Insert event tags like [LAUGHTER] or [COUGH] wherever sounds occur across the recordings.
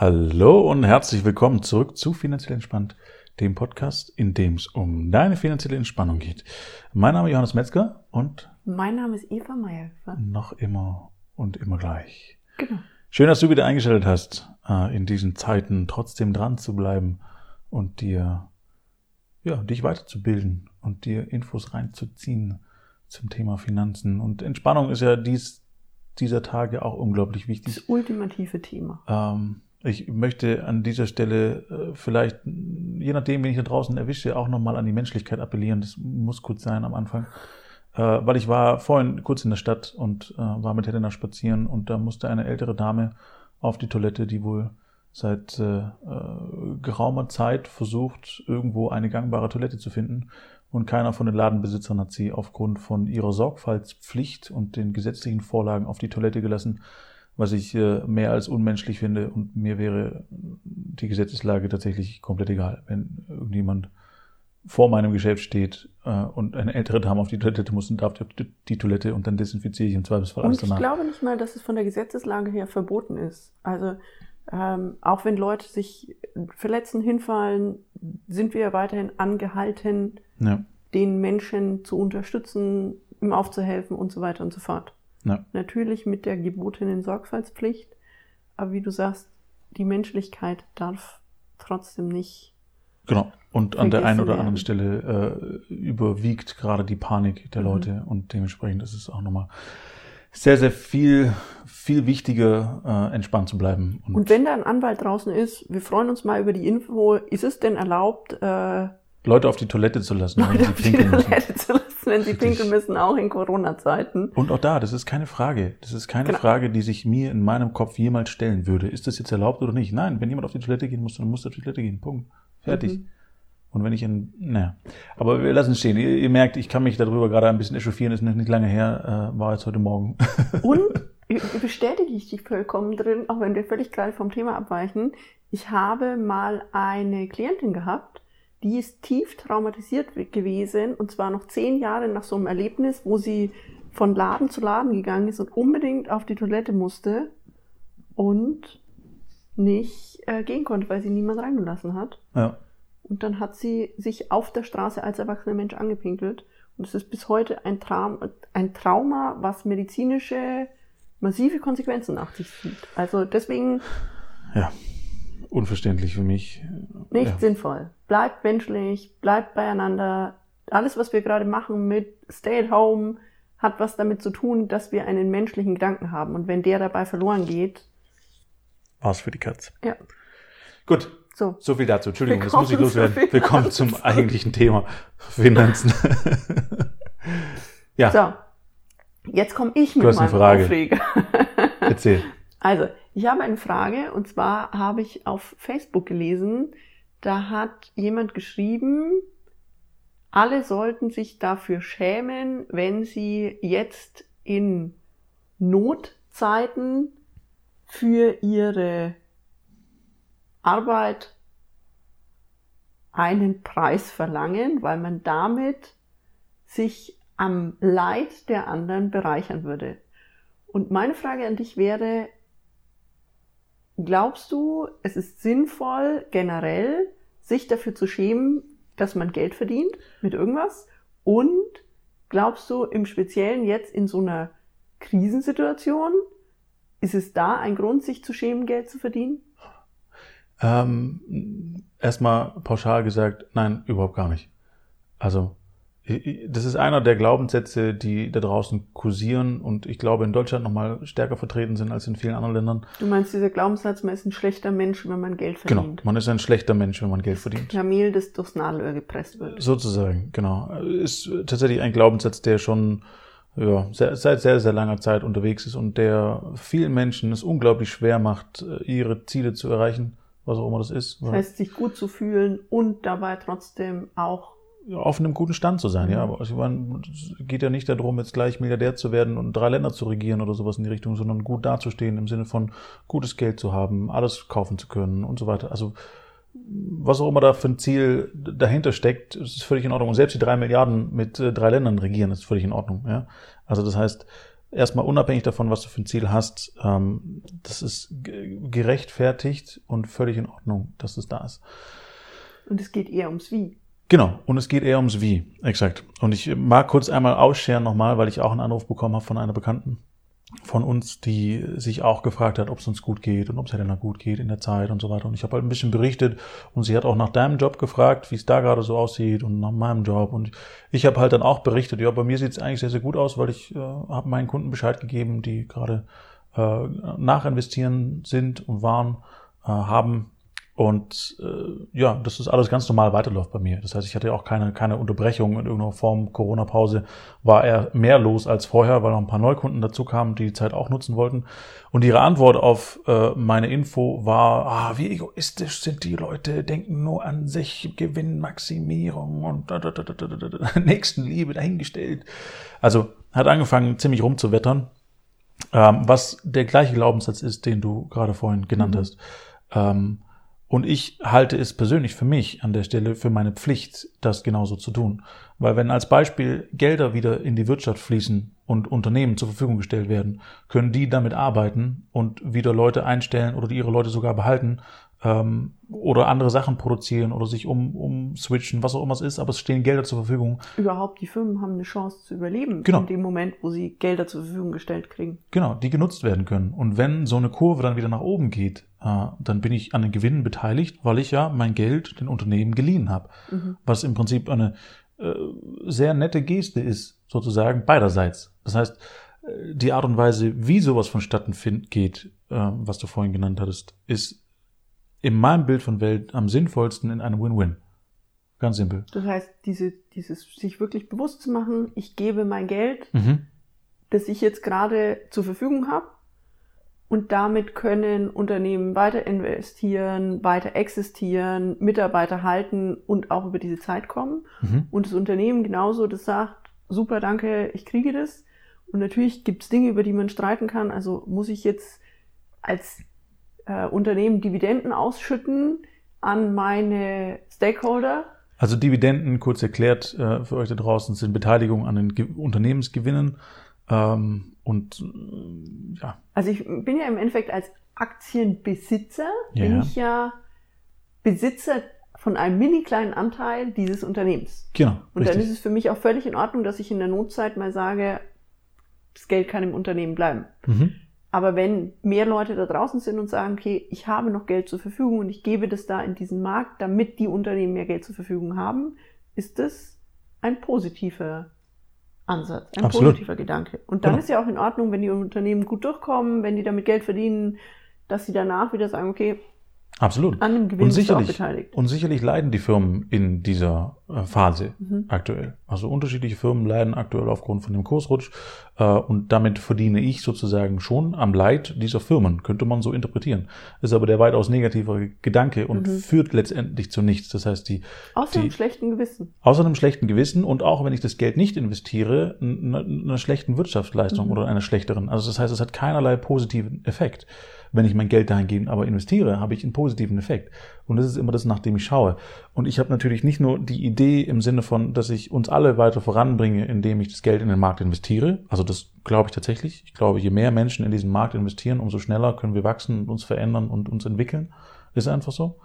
Hallo und herzlich willkommen zurück zu Finanziell Entspannt, dem Podcast, in dem es um deine finanzielle Entspannung geht. Mein Name ist Johannes Metzger und mein Name ist Eva Meyerhöfer. Noch immer und immer gleich. Genau. Schön, dass du wieder eingeschaltet hast, äh, in diesen Zeiten trotzdem dran zu bleiben und dir, ja, dich weiterzubilden und dir Infos reinzuziehen zum Thema Finanzen. Und Entspannung ist ja dies, dieser Tage auch unglaublich wichtig. Das ultimative Thema. Ähm, ich möchte an dieser Stelle äh, vielleicht, je nachdem, wen ich da draußen erwische, auch nochmal an die Menschlichkeit appellieren. Das muss gut sein am Anfang. Äh, weil ich war vorhin kurz in der Stadt und äh, war mit Helena spazieren und da musste eine ältere Dame auf die Toilette, die wohl seit geraumer Zeit versucht, irgendwo eine gangbare Toilette zu finden. Und keiner von den Ladenbesitzern hat sie aufgrund von ihrer Sorgfaltspflicht und den gesetzlichen Vorlagen auf die Toilette gelassen was ich äh, mehr als unmenschlich finde. Und mir wäre die Gesetzeslage tatsächlich komplett egal, wenn irgendjemand vor meinem Geschäft steht äh, und eine ältere Dame auf die Toilette muss und darf die, Toilette und dann desinfiziere ich im Zweifelsfall alles danach. Ich glaube nicht mal, dass es von der Gesetzeslage her verboten ist. Also ähm, auch wenn Leute sich verletzen, hinfallen, sind wir weiterhin angehalten, ja. den Menschen zu unterstützen, ihm aufzuhelfen und so weiter und so fort. Ja. Natürlich mit der gebotenen Sorgfaltspflicht, aber wie du sagst, die Menschlichkeit darf trotzdem nicht. Genau. Und an der einen oder werden. anderen Stelle äh, überwiegt gerade die Panik der mhm. Leute und dementsprechend ist es auch nochmal sehr, sehr viel, viel wichtiger, äh, entspannt zu bleiben. Und, und, wenn da ein Anwalt draußen ist, wir freuen uns mal über die Info, ist es denn erlaubt, äh, Leute auf die Toilette zu lassen, Leute wenn sie pinkeln müssen. Wenn sie pinkeln müssen, auch in Corona-Zeiten. Und auch da, das ist keine Frage. Das ist keine genau. Frage, die sich mir in meinem Kopf jemals stellen würde. Ist das jetzt erlaubt oder nicht? Nein, wenn jemand auf die Toilette gehen muss, dann muss er auf die Toilette gehen. Punkt. Fertig. Mhm. Und wenn ich in, naja. Aber wir lassen es stehen. Ihr, ihr, merkt, ich kann mich darüber gerade ein bisschen echauffieren. Ist nicht lange her, äh, war jetzt heute Morgen. [LAUGHS] Und bestätige ich dich vollkommen drin, auch wenn wir völlig gerade vom Thema abweichen. Ich habe mal eine Klientin gehabt, die ist tief traumatisiert gewesen und zwar noch zehn Jahre nach so einem Erlebnis, wo sie von Laden zu Laden gegangen ist und unbedingt auf die Toilette musste und nicht äh, gehen konnte, weil sie niemand reingelassen hat. Ja. Und dann hat sie sich auf der Straße als erwachsener Mensch angepinkelt. Und es ist bis heute ein, Traum, ein Trauma, was medizinische massive Konsequenzen nach sich zieht. Also deswegen. Ja unverständlich für mich. Nicht ja. sinnvoll. Bleibt menschlich, bleibt beieinander. Alles, was wir gerade machen mit Stay at Home, hat was damit zu tun, dass wir einen menschlichen Gedanken haben. Und wenn der dabei verloren geht. War's für die Katz. Ja. Gut. So. So viel dazu. Entschuldigung, das muss ich loswerden. Willkommen zum eigentlichen Thema. Finanzen. [LAUGHS] ja. So. Jetzt komme ich mit meinem Frage. Aufreger. Erzähl. Also, ich habe eine Frage und zwar habe ich auf Facebook gelesen, da hat jemand geschrieben, alle sollten sich dafür schämen, wenn sie jetzt in Notzeiten für ihre Arbeit einen Preis verlangen, weil man damit sich am Leid der anderen bereichern würde. Und meine Frage an dich wäre, Glaubst du, es ist sinnvoll, generell sich dafür zu schämen, dass man Geld verdient mit irgendwas? Und glaubst du im Speziellen jetzt in so einer Krisensituation, ist es da ein Grund, sich zu schämen, Geld zu verdienen? Ähm, erstmal pauschal gesagt, nein, überhaupt gar nicht. Also das ist einer der Glaubenssätze, die da draußen kursieren und ich glaube in Deutschland nochmal stärker vertreten sind als in vielen anderen Ländern. Du meinst dieser Glaubenssatz, man ist ein schlechter Mensch, wenn man Geld genau, verdient? Genau, man ist ein schlechter Mensch, wenn man Geld verdient. Kamel, das durchs Nadelöhr gepresst wird. Sozusagen, genau. Ist tatsächlich ein Glaubenssatz, der schon ja, sehr, seit sehr, sehr langer Zeit unterwegs ist und der vielen Menschen es unglaublich schwer macht, ihre Ziele zu erreichen, was auch immer das ist. Das heißt, sich gut zu fühlen und dabei trotzdem auch auf einem guten Stand zu sein, mhm. ja. Aber also, es geht ja nicht darum, jetzt gleich Milliardär zu werden und drei Länder zu regieren oder sowas in die Richtung, sondern gut dazustehen im Sinne von gutes Geld zu haben, alles kaufen zu können und so weiter. Also was auch immer da für ein Ziel dahinter steckt, ist völlig in Ordnung. Und selbst die drei Milliarden mit äh, drei Ländern regieren ist völlig in Ordnung, ja. Also das heißt, erstmal unabhängig davon, was du für ein Ziel hast, ähm, das ist gerechtfertigt und völlig in Ordnung, dass es da ist. Und es geht eher ums Wie. Genau, und es geht eher ums Wie, exakt. Und ich mag kurz einmal ausscheren nochmal, weil ich auch einen Anruf bekommen habe von einer Bekannten von uns, die sich auch gefragt hat, ob es uns gut geht und ob es Helena gut geht in der Zeit und so weiter. Und ich habe halt ein bisschen berichtet und sie hat auch nach deinem Job gefragt, wie es da gerade so aussieht und nach meinem Job. Und ich habe halt dann auch berichtet, ja, bei mir sieht es eigentlich sehr, sehr gut aus, weil ich äh, habe meinen Kunden Bescheid gegeben, die gerade äh, nachinvestieren sind und waren, äh, haben und äh, ja, das ist alles ganz normal weiterläuft bei mir. Das heißt, ich hatte auch keine, keine Unterbrechung in irgendeiner Form. Corona-Pause war eher mehr los als vorher, weil noch ein paar Neukunden dazu kamen, die die Zeit auch nutzen wollten. Und ihre Antwort auf äh, meine Info war, ah, wie egoistisch sind die Leute, denken nur an sich, Gewinnmaximierung und da, da, da, da, da, da, Nächstenliebe dahingestellt. Also hat angefangen, ziemlich rumzuwettern, ähm, was der gleiche Glaubenssatz ist, den du gerade vorhin genannt mhm. hast. Ähm, und ich halte es persönlich für mich an der Stelle für meine Pflicht, das genauso zu tun. Weil wenn als Beispiel Gelder wieder in die Wirtschaft fließen und Unternehmen zur Verfügung gestellt werden, können die damit arbeiten und wieder Leute einstellen oder ihre Leute sogar behalten ähm, oder andere Sachen produzieren oder sich um, um switchen, was auch immer es ist, aber es stehen Gelder zur Verfügung. Überhaupt, die Firmen haben eine Chance zu überleben genau. in dem Moment, wo sie Gelder zur Verfügung gestellt kriegen. Genau, die genutzt werden können. Und wenn so eine Kurve dann wieder nach oben geht, äh, dann bin ich an den Gewinnen beteiligt, weil ich ja mein Geld den Unternehmen geliehen habe. Mhm. Was im Prinzip eine äh, sehr nette Geste ist, sozusagen beiderseits. Das heißt, äh, die Art und Weise, wie sowas vonstatten geht, äh, was du vorhin genannt hattest, ist in meinem Bild von Welt am sinnvollsten in einem Win-Win. Ganz simpel. Das heißt, diese, dieses sich wirklich bewusst zu machen, ich gebe mein Geld, mhm. das ich jetzt gerade zur Verfügung habe, und damit können Unternehmen weiter investieren, weiter existieren, Mitarbeiter halten und auch über diese Zeit kommen. Mhm. Und das Unternehmen genauso, das sagt, super, danke, ich kriege das. Und natürlich gibt es Dinge, über die man streiten kann. Also muss ich jetzt als äh, Unternehmen Dividenden ausschütten an meine Stakeholder. Also Dividenden, kurz erklärt äh, für euch da draußen, sind Beteiligung an den Ge Unternehmensgewinnen. Ähm, und äh, ja. Also ich bin ja im Endeffekt als Aktienbesitzer, ja. bin ich ja Besitzer von einem mini kleinen Anteil dieses Unternehmens. Genau. Und richtig. dann ist es für mich auch völlig in Ordnung, dass ich in der Notzeit mal sage, das Geld kann im Unternehmen bleiben. Mhm. Aber wenn mehr Leute da draußen sind und sagen, okay, ich habe noch Geld zur Verfügung und ich gebe das da in diesen Markt, damit die Unternehmen mehr Geld zur Verfügung haben, ist das ein positiver Ansatz, ein Absolut. positiver Gedanke. Und dann genau. ist ja auch in Ordnung, wenn die Unternehmen gut durchkommen, wenn die damit Geld verdienen, dass sie danach wieder sagen, okay, Absolut. An dem Gewinn und sicherlich, beteiligt. Und sicherlich leiden die Firmen in dieser äh, Phase mhm. aktuell. Also unterschiedliche Firmen leiden aktuell aufgrund von dem Kursrutsch. Äh, und damit verdiene ich sozusagen schon am Leid dieser Firmen, könnte man so interpretieren. Ist aber der weitaus negative Gedanke und mhm. führt letztendlich zu nichts. Das heißt, die. Außer einem schlechten Gewissen. Außer einem schlechten Gewissen und auch wenn ich das Geld nicht investiere, einer schlechten Wirtschaftsleistung mhm. oder einer schlechteren. Also das heißt, es hat keinerlei positiven Effekt wenn ich mein Geld dahingehend aber investiere, habe ich einen positiven Effekt. Und das ist immer das, nach dem ich schaue. Und ich habe natürlich nicht nur die Idee im Sinne von, dass ich uns alle weiter voranbringe, indem ich das Geld in den Markt investiere. Also das glaube ich tatsächlich. Ich glaube, je mehr Menschen in diesen Markt investieren, umso schneller können wir wachsen und uns verändern und uns entwickeln. Ist einfach so.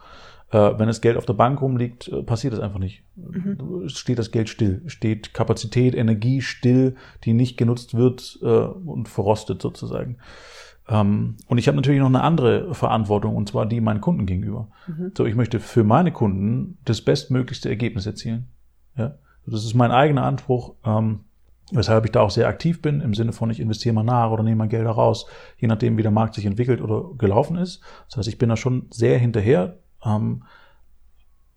Äh, wenn das Geld auf der Bank rumliegt, äh, passiert das einfach nicht. Mhm. Steht das Geld still, steht Kapazität, Energie still, die nicht genutzt wird äh, und verrostet sozusagen. Ähm, und ich habe natürlich noch eine andere Verantwortung, und zwar die meinen Kunden gegenüber. Mhm. So, ich möchte für meine Kunden das bestmöglichste Ergebnis erzielen. Ja? Das ist mein eigener Anspruch, ähm, weshalb ich da auch sehr aktiv bin, im Sinne von, ich investiere mal nach oder nehme mal Gelder raus, je nachdem, wie der Markt sich entwickelt oder gelaufen ist. Das heißt, ich bin da schon sehr hinterher. Ähm,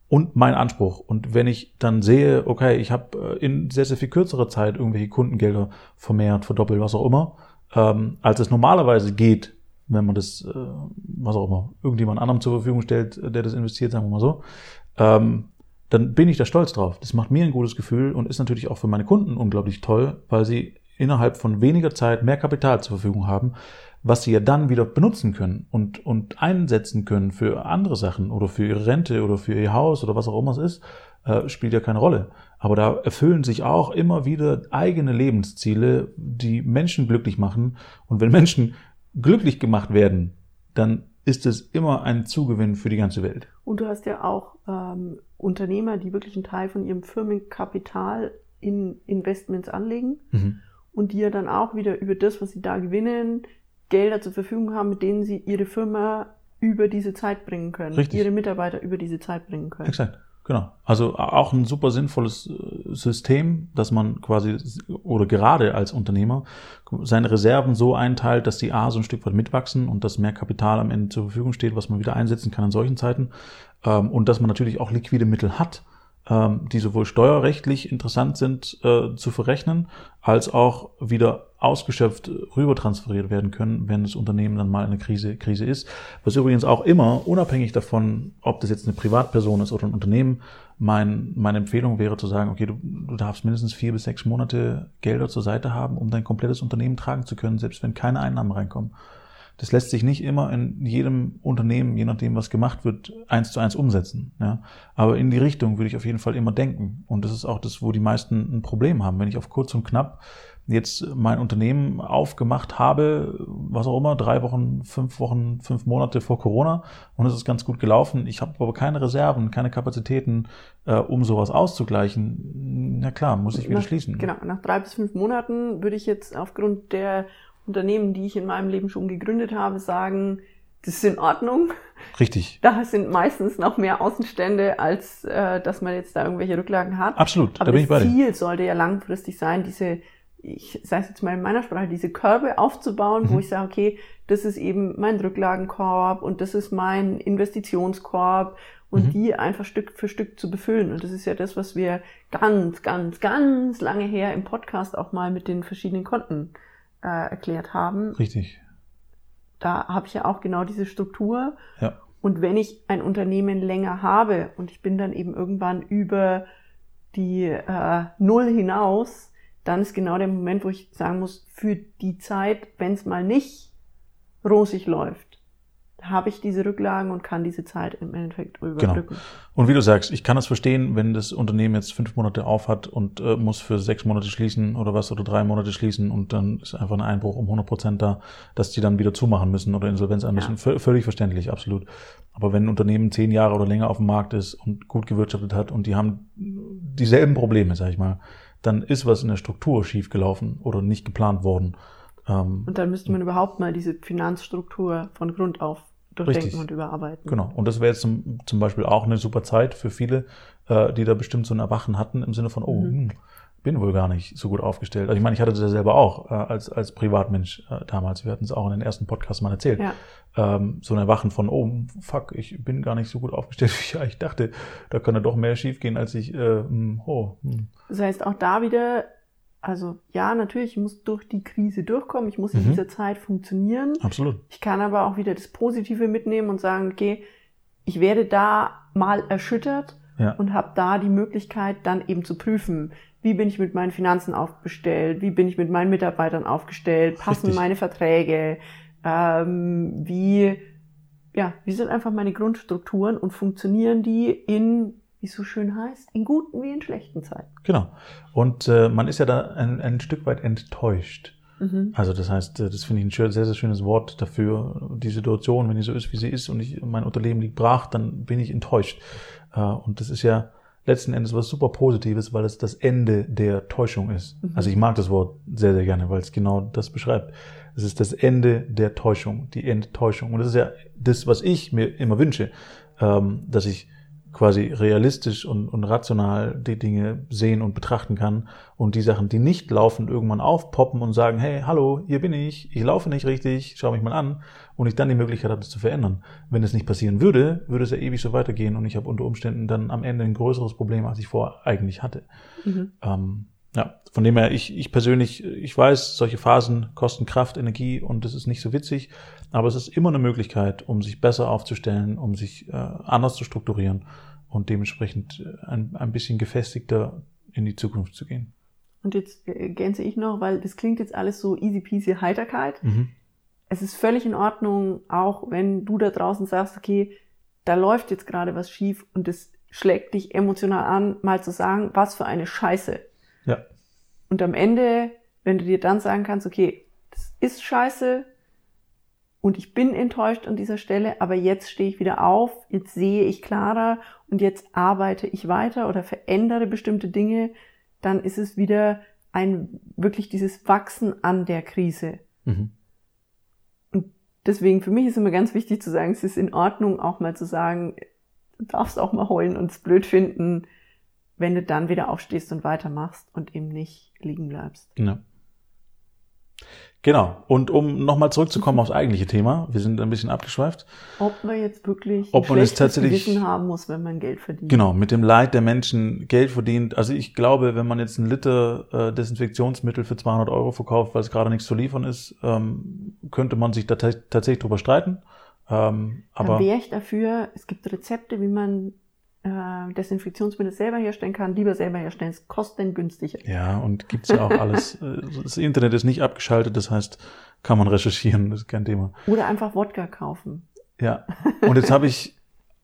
und mein Anspruch. Und wenn ich dann sehe, okay, ich habe äh, in sehr, sehr viel kürzerer Zeit irgendwelche Kundengelder vermehrt, verdoppelt, was auch immer, ähm, als es normalerweise geht, wenn man das, äh, was auch immer, irgendjemand anderem zur Verfügung stellt, der das investiert, sagen wir mal so, ähm, dann bin ich da stolz drauf. Das macht mir ein gutes Gefühl und ist natürlich auch für meine Kunden unglaublich toll, weil sie innerhalb von weniger Zeit mehr Kapital zur Verfügung haben, was sie ja dann wieder benutzen können und, und einsetzen können für andere Sachen oder für ihre Rente oder für ihr Haus oder was auch immer es ist, äh, spielt ja keine Rolle. Aber da erfüllen sich auch immer wieder eigene Lebensziele, die Menschen glücklich machen. Und wenn Menschen glücklich gemacht werden, dann ist es immer ein Zugewinn für die ganze Welt. Und du hast ja auch ähm, Unternehmer, die wirklich einen Teil von ihrem Firmenkapital in Investments anlegen mhm. und die ja dann auch wieder über das, was sie da gewinnen, Gelder zur Verfügung haben, mit denen sie ihre Firma über diese Zeit bringen können, Richtig. ihre Mitarbeiter über diese Zeit bringen können. Exakt. Genau. Also auch ein super sinnvolles äh, System, dass man quasi oder gerade als Unternehmer seine Reserven so einteilt, dass die A so ein Stück weit mitwachsen und dass mehr Kapital am Ende zur Verfügung steht, was man wieder einsetzen kann in solchen Zeiten. Ähm, und dass man natürlich auch liquide Mittel hat, ähm, die sowohl steuerrechtlich interessant sind äh, zu verrechnen, als auch wieder ausgeschöpft rüber transferiert werden können, wenn das Unternehmen dann mal in einer Krise, Krise ist. Was übrigens auch immer, unabhängig davon, ob das jetzt eine Privatperson ist oder ein Unternehmen, mein, meine Empfehlung wäre zu sagen, okay, du, du darfst mindestens vier bis sechs Monate Gelder zur Seite haben, um dein komplettes Unternehmen tragen zu können, selbst wenn keine Einnahmen reinkommen. Das lässt sich nicht immer in jedem Unternehmen, je nachdem, was gemacht wird, eins zu eins umsetzen. Ja. Aber in die Richtung würde ich auf jeden Fall immer denken. Und das ist auch das, wo die meisten ein Problem haben. Wenn ich auf kurz und knapp jetzt mein Unternehmen aufgemacht habe, was auch immer, drei Wochen, fünf Wochen, fünf Monate vor Corona und es ist ganz gut gelaufen. Ich habe aber keine Reserven, keine Kapazitäten, äh, um sowas auszugleichen. Na klar, muss ich wieder nach, schließen. Genau, nach drei bis fünf Monaten würde ich jetzt aufgrund der Unternehmen, die ich in meinem Leben schon gegründet habe, sagen, das ist in Ordnung. Richtig. Da sind meistens noch mehr Außenstände, als äh, dass man jetzt da irgendwelche Rücklagen hat. Absolut, Aber da bin ich bei dir. Das Ziel sollte ja langfristig sein, diese, ich sage es jetzt mal in meiner Sprache, diese Körbe aufzubauen, mhm. wo ich sage, okay, das ist eben mein Rücklagenkorb und das ist mein Investitionskorb und mhm. die einfach Stück für Stück zu befüllen. Und das ist ja das, was wir ganz, ganz, ganz lange her im Podcast auch mal mit den verschiedenen Konten äh, erklärt haben. Richtig. Da habe ich ja auch genau diese Struktur. Ja. Und wenn ich ein Unternehmen länger habe und ich bin dann eben irgendwann über die äh, Null hinaus, dann ist genau der Moment, wo ich sagen muss, für die Zeit, wenn es mal nicht rosig läuft, habe ich diese Rücklagen und kann diese Zeit im Endeffekt überbrücken. Genau. Und wie du sagst, ich kann das verstehen, wenn das Unternehmen jetzt fünf Monate auf hat und äh, muss für sechs Monate schließen oder was oder drei Monate schließen und dann ist einfach ein Einbruch um 100 Prozent da, dass die dann wieder zumachen müssen oder Insolvenz anmischen. Ja. Völlig verständlich, absolut. Aber wenn ein Unternehmen zehn Jahre oder länger auf dem Markt ist und gut gewirtschaftet hat und die haben dieselben Probleme, sag ich mal, dann ist was in der Struktur schiefgelaufen oder nicht geplant worden. Ähm, und dann müsste man überhaupt mal diese Finanzstruktur von Grund auf durchdenken Richtig. und überarbeiten. Genau. Und das wäre jetzt zum, zum Beispiel auch eine super Zeit für viele, äh, die da bestimmt so ein Erwachen hatten im Sinne von, oh, mhm. hm, bin wohl gar nicht so gut aufgestellt. Also ich meine, ich hatte das ja selber auch äh, als, als Privatmensch äh, damals. Wir hatten es auch in den ersten Podcasts mal erzählt. Ja. Ähm, so ein Erwachen von, oh, fuck, ich bin gar nicht so gut aufgestellt, [LAUGHS] wie ich eigentlich dachte. Da kann ja doch mehr schiefgehen, als ich, äh, hm, oh. Hm. Das heißt, auch da wieder also ja, natürlich, ich muss durch die Krise durchkommen, ich muss in mhm. dieser Zeit funktionieren. Absolut. Ich kann aber auch wieder das Positive mitnehmen und sagen, okay, ich werde da mal erschüttert ja. und habe da die Möglichkeit, dann eben zu prüfen, wie bin ich mit meinen Finanzen aufgestellt, wie bin ich mit meinen Mitarbeitern aufgestellt, passen Richtig. meine Verträge, ähm, wie, ja, wie sind einfach meine Grundstrukturen und funktionieren die in wie es so schön heißt, in guten wie in schlechten Zeiten. Genau. Und äh, man ist ja da ein, ein Stück weit enttäuscht. Mhm. Also das heißt, äh, das finde ich ein sehr, sehr schönes Wort dafür. Die Situation, wenn die so ist, wie sie ist und ich, mein Unterleben liegt brach, dann bin ich enttäuscht. Äh, und das ist ja letzten Endes was super Positives, weil es das Ende der Täuschung ist. Mhm. Also ich mag das Wort sehr, sehr gerne, weil es genau das beschreibt. Es ist das Ende der Täuschung, die Enttäuschung. Und das ist ja das, was ich mir immer wünsche, ähm, dass ich quasi realistisch und, und rational die Dinge sehen und betrachten kann und die Sachen, die nicht laufen, irgendwann aufpoppen und sagen, hey, hallo, hier bin ich, ich laufe nicht richtig, schau mich mal an und ich dann die Möglichkeit habe, das zu verändern. Wenn es nicht passieren würde, würde es ja ewig so weitergehen und ich habe unter Umständen dann am Ende ein größeres Problem, als ich vorher eigentlich hatte. Mhm. Ähm, ja, von dem her, ich, ich persönlich, ich weiß, solche Phasen kosten Kraft, Energie und das ist nicht so witzig, aber es ist immer eine Möglichkeit, um sich besser aufzustellen, um sich äh, anders zu strukturieren und dementsprechend äh, ein, ein bisschen gefestigter in die Zukunft zu gehen. und jetzt ergänze ich noch, weil das klingt jetzt alles so easy peasy Heiterkeit. Mhm. Es ist völlig in Ordnung, auch wenn du da draußen sagst, okay, da läuft jetzt gerade was schief und es schlägt dich emotional an, mal zu sagen, was für eine Scheiße. Ja. Und am Ende, wenn du dir dann sagen kannst, okay, das ist scheiße und ich bin enttäuscht an dieser Stelle, aber jetzt stehe ich wieder auf, jetzt sehe ich klarer und jetzt arbeite ich weiter oder verändere bestimmte Dinge, dann ist es wieder ein wirklich dieses Wachsen an der Krise. Mhm. Und deswegen für mich ist immer ganz wichtig zu sagen, es ist in Ordnung, auch mal zu sagen, du darfst auch mal heulen und es blöd finden, wenn du dann wieder aufstehst und weitermachst und eben nicht liegen bleibst. Ja. Genau. Und um nochmal zurückzukommen aufs eigentliche Thema, wir sind ein bisschen abgeschweift. Ob man jetzt wirklich Ob man es tatsächlich Gewissen haben muss, wenn man Geld verdient. Genau, mit dem Leid der Menschen Geld verdient. Also ich glaube, wenn man jetzt einen Liter äh, Desinfektionsmittel für 200 Euro verkauft, weil es gerade nichts zu liefern ist, ähm, könnte man sich da tatsächlich drüber streiten. Ähm, aber da wäre ich dafür, es gibt Rezepte, wie man äh, Desinfektionsmittel selber herstellen kann, lieber selber herstellen. Es kostet günstiger. Ja, und gibt's ja auch alles. [LAUGHS] Äh, das Internet ist nicht abgeschaltet, das heißt, kann man recherchieren, das ist kein Thema. Oder einfach Wodka kaufen. Ja, und jetzt habe ich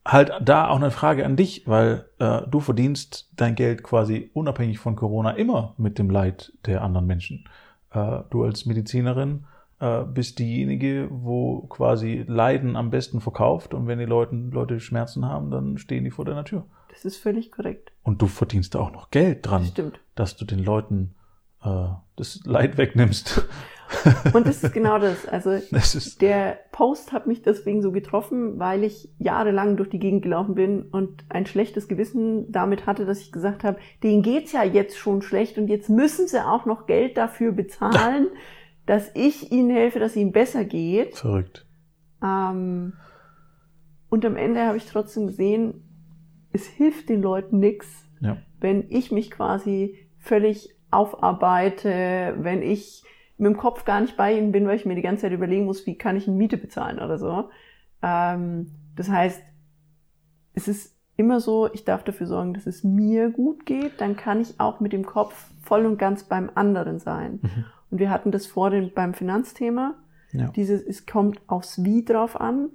halt da auch eine Frage an dich, weil äh, du verdienst dein Geld quasi unabhängig von Corona immer mit dem Leid der anderen Menschen. Äh, du als Medizinerin äh, bist diejenige, wo quasi Leiden am besten verkauft und wenn die Leute, Leute Schmerzen haben, dann stehen die vor deiner Tür. Das ist völlig korrekt. Und du verdienst da auch noch Geld dran, Das stimmt. dass du den Leuten äh, das Leid wegnimmst. [LAUGHS] Und das ist genau das. Also [LAUGHS] Das der Post hat mich deswegen so getroffen, weil ich jahrelang durch die Gegend gelaufen bin und ein schlechtes Gewissen damit hatte, dass ich gesagt habe, denen geht's ja jetzt schon schlecht und jetzt müssen sie auch noch Geld dafür bezahlen, [LAUGHS] dass ich ihnen helfe, dass es ihnen besser geht. verrückt. Ähm, und am Ende habe ich trotzdem gesehen, es hilft den Leuten nichts, Ja. wenn ich mich quasi völlig aufarbeite, wenn ich mit dem Kopf gar nicht bei ihnen bin, weil ich mir die ganze Zeit überlegen muss, wie kann ich eine Miete bezahlen oder so. Ähm, das heißt, es ist immer so, ich darf dafür sorgen, dass es mir gut geht, dann kann ich auch mit dem Kopf voll und ganz beim anderen sein. Mhm. Und wir hatten das vorhin beim Finanzthema. Ja. Dieses, es kommt aufs Wie drauf an.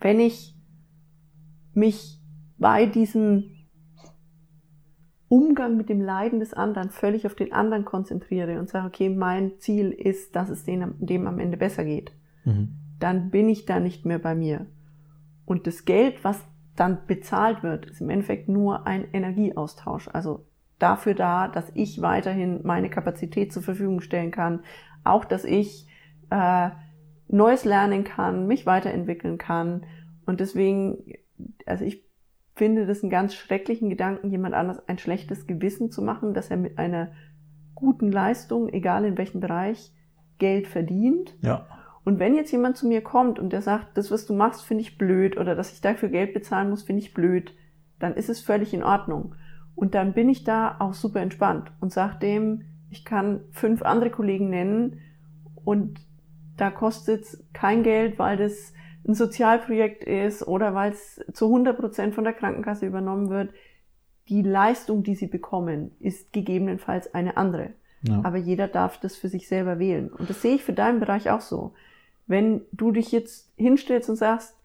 Wenn ich mich bei diesem Umgang mit dem Leiden des anderen völlig auf den anderen konzentriere und sage, okay, mein Ziel ist, dass es dem, dem am Ende besser geht, Mhm. dann bin ich da nicht mehr bei mir. Und das Geld, was dann bezahlt wird, ist im Endeffekt nur ein Energieaustausch. Also dafür da, dass ich weiterhin meine Kapazität zur Verfügung stellen kann, auch dass ich äh, Neues lernen kann, mich weiterentwickeln kann. Und deswegen, also ich finde das einen ganz schrecklichen Gedanken, jemand anders ein schlechtes Gewissen zu machen, dass er mit einer guten Leistung, egal in welchem Bereich, Geld verdient. Ja. Und wenn jetzt jemand zu mir kommt und der sagt, das, was du machst, finde ich blöd oder dass ich dafür Geld bezahlen muss, finde ich blöd, dann ist es völlig in Ordnung. Und dann bin ich da auch super entspannt und sage dem, ich kann fünf andere Kollegen nennen und da kostet es kein Geld, weil das ein Sozialprojekt ist oder weil es zu 100 Prozent von der Krankenkasse übernommen wird. Die Leistung, die sie bekommen, ist gegebenenfalls eine andere. ja. Aber jeder darf das für sich selber wählen. Und das sehe ich für deinen Bereich auch so. Wenn du dich jetzt hinstellst und sagst,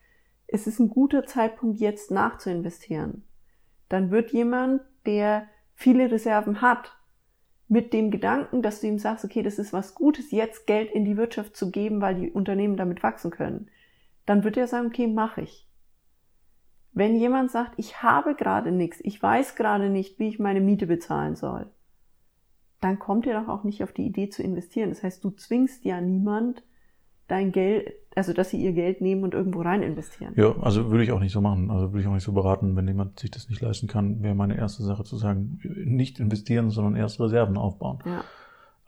es ist ein guter Zeitpunkt, jetzt nachzuinvestieren, dann wird jemand, der viele Reserven hat, mit dem Gedanken, dass du ihm sagst, okay, das ist was Gutes, jetzt Geld in die Wirtschaft zu geben, weil die Unternehmen damit wachsen können, dann wird er sagen, okay, mache ich. Wenn jemand sagt, ich habe gerade nichts, ich weiß gerade nicht, wie ich meine Miete bezahlen soll, dann kommt ihr doch auch nicht auf die Idee zu investieren. Das heißt, du zwingst ja niemand dein Geld, also dass sie ihr Geld nehmen und irgendwo rein investieren. Ja, also würde ich auch nicht so machen. Also würde ich auch nicht so beraten, wenn jemand sich das nicht leisten kann, wäre meine erste Sache zu sagen, nicht investieren, sondern erst Reserven aufbauen. Ja,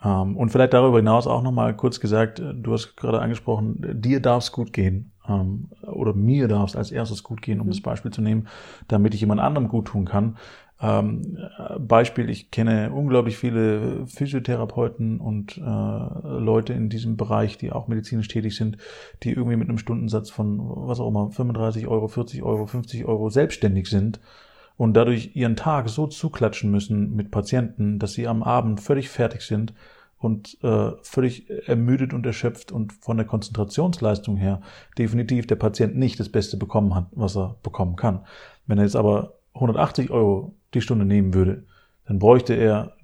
Ähm, und vielleicht darüber hinaus auch nochmal kurz gesagt, du hast gerade angesprochen, dir darf es gut gehen. Ähm, oder mir darf es als erstes gut gehen, um Mhm. das Beispiel zu nehmen, damit ich jemand anderem gut tun kann. Ähm, äh, Beispiel, ich kenne unglaublich viele Physiotherapeuten und äh, Leute in diesem Bereich, die auch medizinisch tätig sind, die irgendwie mit einem Stundensatz von was auch immer, 35 Euro, 40 Euro, 50 Euro selbstständig sind und dadurch ihren Tag so zuklatschen müssen mit Patienten, dass sie am Abend völlig fertig sind und äh, völlig ermüdet und erschöpft und von der Konzentrationsleistung her definitiv der Patient nicht das Beste bekommen hat, was er bekommen kann. Wenn er jetzt aber 180 Euro die Stunde nehmen würde, dann bräuchte er,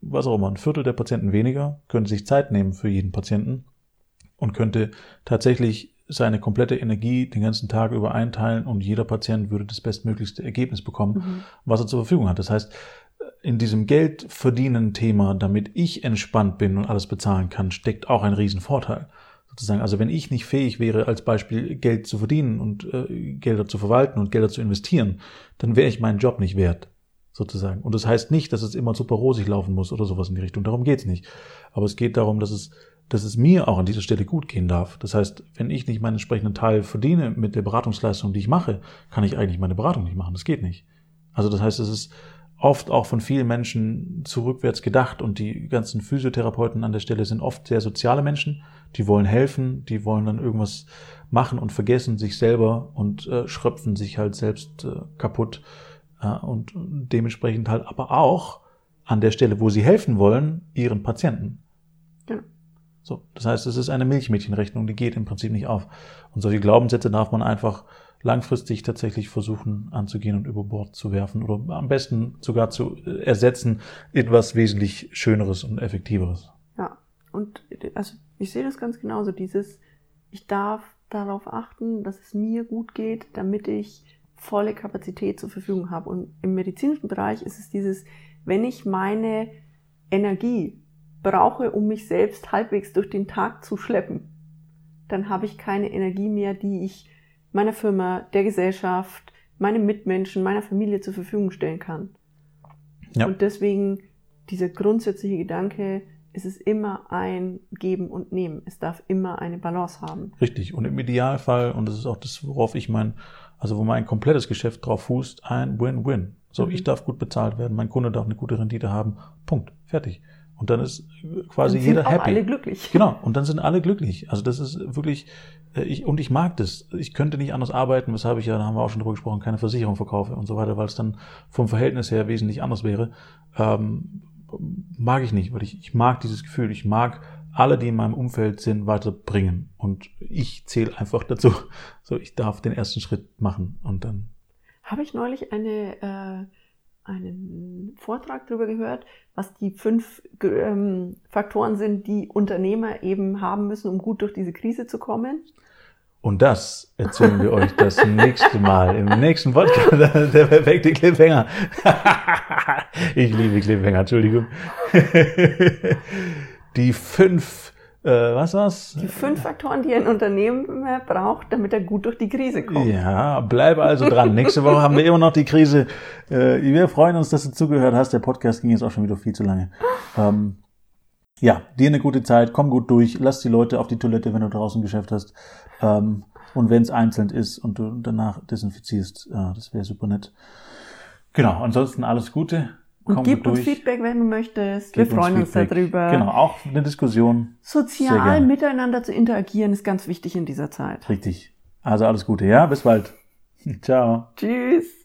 was auch immer, ein Viertel der Patienten weniger, könnte sich Zeit nehmen für jeden Patienten und könnte tatsächlich seine komplette Energie den ganzen Tag über einteilen und jeder Patient würde das bestmöglichste Ergebnis bekommen, mhm. was er zur Verfügung hat. Das heißt, in diesem Geld verdienen Thema, damit ich entspannt bin und alles bezahlen kann, steckt auch ein Riesenvorteil. Sozusagen, also wenn ich nicht fähig wäre, als Beispiel Geld zu verdienen und äh, Gelder zu verwalten und Gelder zu investieren, dann wäre ich meinen Job nicht wert, sozusagen. Und das heißt nicht, dass es immer super rosig laufen muss oder sowas in die Richtung. Darum geht's nicht. Aber es geht darum, dass es dass es mir auch an dieser Stelle gut gehen darf. Das heißt, wenn ich nicht meinen entsprechenden Teil verdiene mit der Beratungsleistung, die ich mache, kann ich eigentlich meine Beratung nicht machen. Das geht nicht. Also das heißt, es ist oft auch von vielen Menschen zurückwärts gedacht und die ganzen Physiotherapeuten an der Stelle sind oft sehr soziale Menschen, die wollen helfen, die wollen dann irgendwas machen und vergessen sich selber und äh, schröpfen sich halt selbst äh, kaputt und dementsprechend halt aber auch an der Stelle, wo sie helfen wollen, ihren Patienten. Ja. So, das heißt, es ist eine Milchmädchenrechnung, die geht im Prinzip nicht auf. Und solche Glaubenssätze darf man einfach langfristig tatsächlich versuchen anzugehen und über Bord zu werfen oder am besten sogar zu ersetzen etwas wesentlich Schöneres und Effektiveres. Ja, und also ich sehe das ganz genauso, dieses, ich darf darauf achten, dass es mir gut geht, damit ich volle Kapazität zur Verfügung habe. Und im medizinischen Bereich ist es dieses, wenn ich meine Energie brauche, um mich selbst halbwegs durch den Tag zu schleppen, dann habe ich keine Energie mehr, die ich meiner Firma, der Gesellschaft, meinem Mitmenschen, meiner Familie zur Verfügung stellen kann. Ja. Und deswegen dieser grundsätzliche Gedanke, es ist immer ein Geben und Nehmen. Es darf immer eine Balance haben. Richtig. Und im Idealfall, und das ist auch das, worauf ich mein, also wo mein komplettes Geschäft drauf fußt, ein Win-Win. So, mhm. ich darf gut bezahlt werden, mein Kunde darf eine gute Rendite haben. Punkt. Fertig. Und dann ist quasi dann jeder sind happy. alle glücklich. Genau. Und dann sind alle glücklich. Also das ist wirklich, äh, ich, und ich mag das. Ich könnte nicht anders arbeiten, weshalb ich ja, da haben wir auch schon drüber gesprochen, keine Versicherung verkaufe und so weiter, weil es dann vom Verhältnis her wesentlich anders wäre. Ähm, mag ich nicht, weil ich, ich mag dieses Gefühl. Ich mag alle, die in meinem Umfeld sind, weiterbringen. Und ich zähle einfach dazu. So, ich darf den ersten Schritt machen und dann. Habe ich neulich eine äh einen Vortrag darüber gehört, was die fünf ähm, Faktoren sind, die Unternehmer eben haben müssen, um gut durch diese Krise zu kommen. Und das erzählen wir euch das nächste Mal im nächsten Podcast. [LAUGHS] Der perfekte Cliffhanger. [LAUGHS] ich liebe Cliffhanger, Entschuldigung. [LAUGHS] Die fünf äh, was war's? Die fünf Faktoren, die ein Unternehmen braucht, damit er gut durch die Krise kommt. Ja, bleibe also dran. Nächste Woche haben wir immer noch die Krise. Äh, wir freuen uns, dass du zugehört hast. Der Podcast ging jetzt auch schon wieder viel zu lange. Ähm, ja, dir eine gute Zeit, komm gut durch, lass die Leute auf die Toilette, wenn du draußen Geschäft hast. Ähm, und wenn es einzeln ist und du danach desinfizierst, äh, das wäre super nett. Genau, ansonsten alles Gute. Und Komm gib uns Feedback, wenn du möchtest. Gib Wir freuen uns, uns darüber. Genau, auch eine Diskussion. Sozial miteinander zu interagieren ist ganz wichtig in dieser Zeit. Richtig. Also alles Gute, ja? Bis bald. [LAUGHS] Ciao. Tschüss.